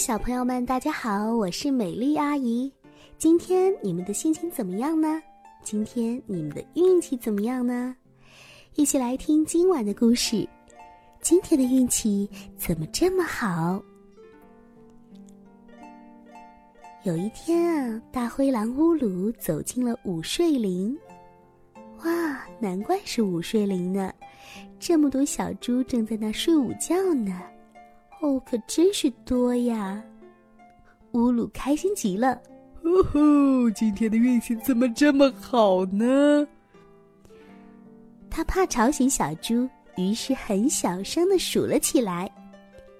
小朋友们，大家好，我是美丽阿姨。今天你们的心情怎么样呢？今天你们的运气怎么样呢？一起来听今晚的故事。今天的运气怎么这么好？有一天啊，大灰狼乌鲁走进了午睡林。哇，难怪是午睡林呢，这么多小猪正在那睡午觉呢。哦，可真是多呀！乌鲁开心极了。哦吼，今天的运气怎么这么好呢？他怕吵醒小猪，于是很小声的数了起来：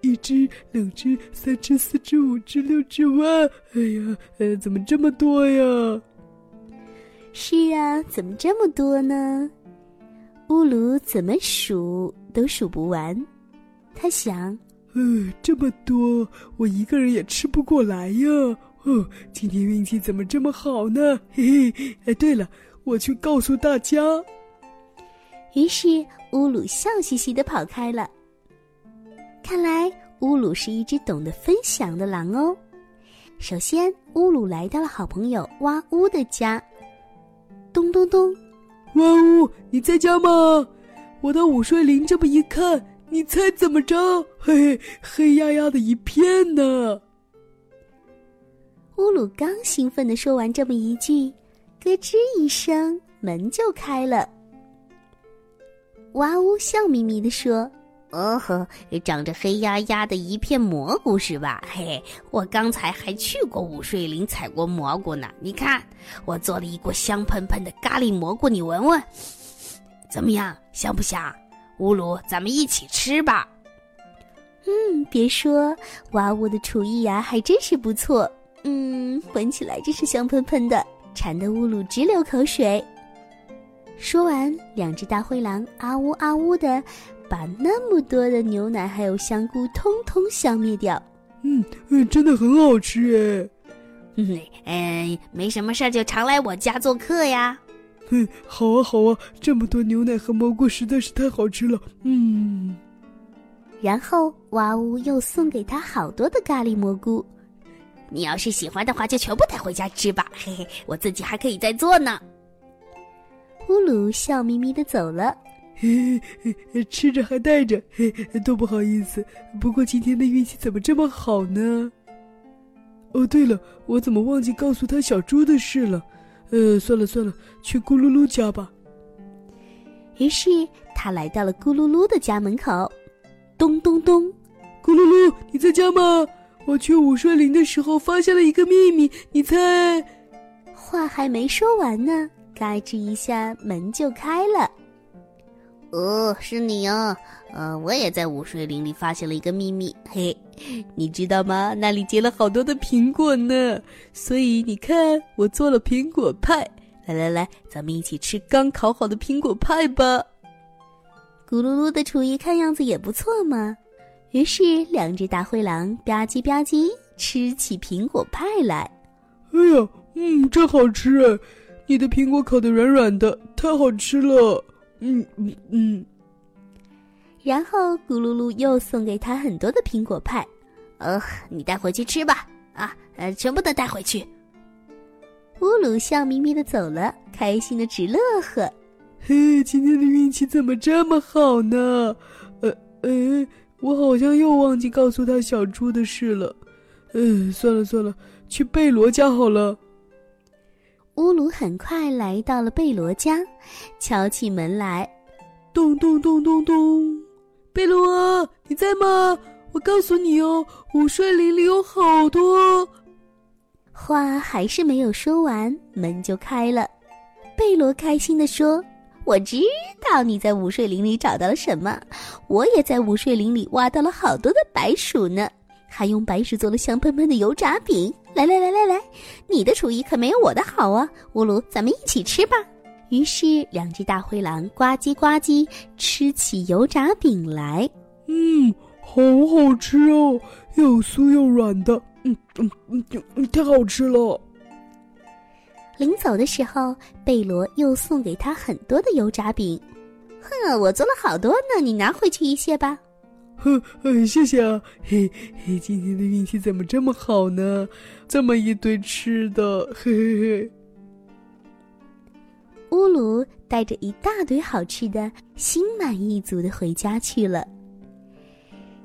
一只、两只、三只、四只、五只、六只，哇！哎呀，呃，怎么这么多呀？是啊，怎么这么多呢？乌鲁怎么数都数不完。他想。呃，这么多，我一个人也吃不过来呀！哦，今天运气怎么这么好呢？嘿嘿，哎，对了，我去告诉大家。于是乌鲁笑嘻嘻的跑开了。看来乌鲁是一只懂得分享的狼哦。首先，乌鲁来到了好朋友哇呜的家。咚咚咚，哇呜，你在家吗？我到午睡林这么一看。你猜怎么着？嘿，黑压压的一片呢。乌鲁刚兴奋的说完这么一句，咯吱一声，门就开了。哇呜笑眯眯的说：“哦呵，长着黑压压的一片蘑菇是吧？嘿嘿，我刚才还去过午睡林采过蘑菇呢。你看，我做了一锅香喷喷的咖喱蘑菇，你闻闻，怎么样？香不香？”乌鲁，咱们一起吃吧。嗯，别说，哇呜的厨艺呀，还真是不错。嗯，闻起来真是香喷喷的，馋得乌鲁直流口水。说完，两只大灰狼啊呜啊呜的，把那么多的牛奶还有香菇通通消灭掉。嗯嗯，真的很好吃哎。嗯，没什么事儿就常来我家做客呀。嗯，好啊，好啊，这么多牛奶和蘑菇实在是太好吃了。嗯，然后哇呜又送给他好多的咖喱蘑菇，你要是喜欢的话，就全部带回家吃吧。嘿嘿，我自己还可以再做呢。乌鲁笑眯眯的走了，嘿嘿，吃着还带着，嘿，多不好意思。不过今天的运气怎么这么好呢？哦，对了，我怎么忘记告诉他小猪的事了？呃，算了算了，去咕噜噜家吧。于是他来到了咕噜噜的家门口，咚咚咚，咕噜噜，你在家吗？我去午睡林的时候发现了一个秘密，你猜？话还没说完呢，嘎吱一下门就开了。哦，是你哦！呃，我也在午睡林里发现了一个秘密，嘿，你知道吗？那里结了好多的苹果呢，所以你看，我做了苹果派。来来来，咱们一起吃刚烤好的苹果派吧。咕噜噜的厨艺看样子也不错嘛。于是，两只大灰狼吧唧吧唧吃起苹果派来。哎呀，嗯，真好吃哎！你的苹果烤的软软的，太好吃了。嗯嗯嗯，然后咕噜噜又送给他很多的苹果派，呃，你带回去吃吧，啊，呃，全部都带回去。乌鲁笑眯眯的走了，开心的直乐呵。嘿，今天的运气怎么这么好呢？呃，哎，我好像又忘记告诉他小猪的事了。嗯，算了算了，去贝罗家好了。乌鲁很快来到了贝罗家，敲起门来，咚咚咚咚咚，贝罗啊，你在吗？我告诉你哦，午睡林里有好多。话还是没有说完，门就开了。贝罗开心地说：“我知道你在午睡林里找到了什么，我也在午睡林里挖到了好多的白薯呢。”还用白薯做了香喷喷的油炸饼，来来来来来，你的厨艺可没有我的好啊！乌鲁，咱们一起吃吧。于是，两只大灰狼呱唧呱唧吃起油炸饼来。嗯，好好吃哦，又酥又软的，嗯嗯嗯嗯，太好吃了。临走的时候，贝罗又送给他很多的油炸饼。哼，我做了好多呢，你拿回去一些吧。呵，谢谢啊，嘿嘿，今天的运气怎么这么好呢？这么一堆吃的，嘿嘿嘿。乌鲁带着一大堆好吃的，心满意足的回家去了。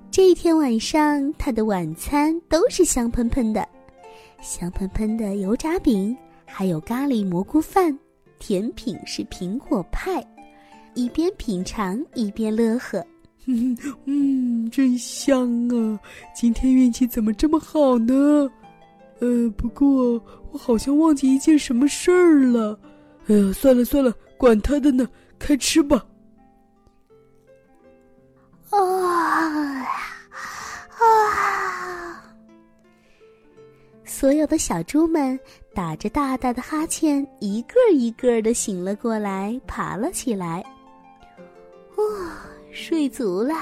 这一天晚上，他的晚餐都是香喷喷的，香喷喷的油炸饼，还有咖喱蘑菇饭，甜品是苹果派。一边品尝一边乐呵，嗯 嗯，真香啊！今天运气怎么这么好呢？呃，不过我好像忘记一件什么事儿了。哎呀，算了算了，管他的呢，开吃吧。啊啊！所有的小猪们打着大大的哈欠，一个一个的醒了过来，爬了起来。哦，睡足了，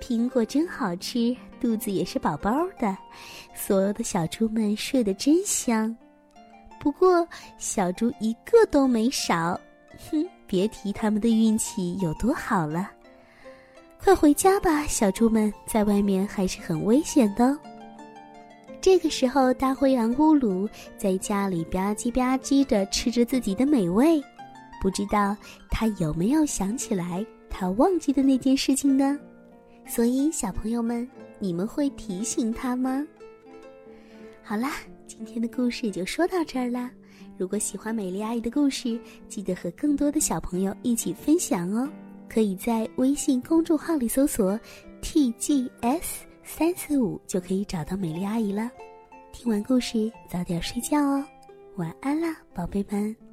苹果真好吃，肚子也是饱饱的。所有的小猪们睡得真香，不过小猪一个都没少。哼，别提他们的运气有多好了。快回家吧，小猪们，在外面还是很危险的。这个时候，大灰狼乌鲁在家里吧唧吧唧的吃着自己的美味。不知道他有没有想起来他忘记的那件事情呢？所以小朋友们，你们会提醒他吗？好啦，今天的故事就说到这儿啦。如果喜欢美丽阿姨的故事，记得和更多的小朋友一起分享哦。可以在微信公众号里搜索 “tgs 三四五”，就可以找到美丽阿姨了。听完故事，早点睡觉哦，晚安啦，宝贝们。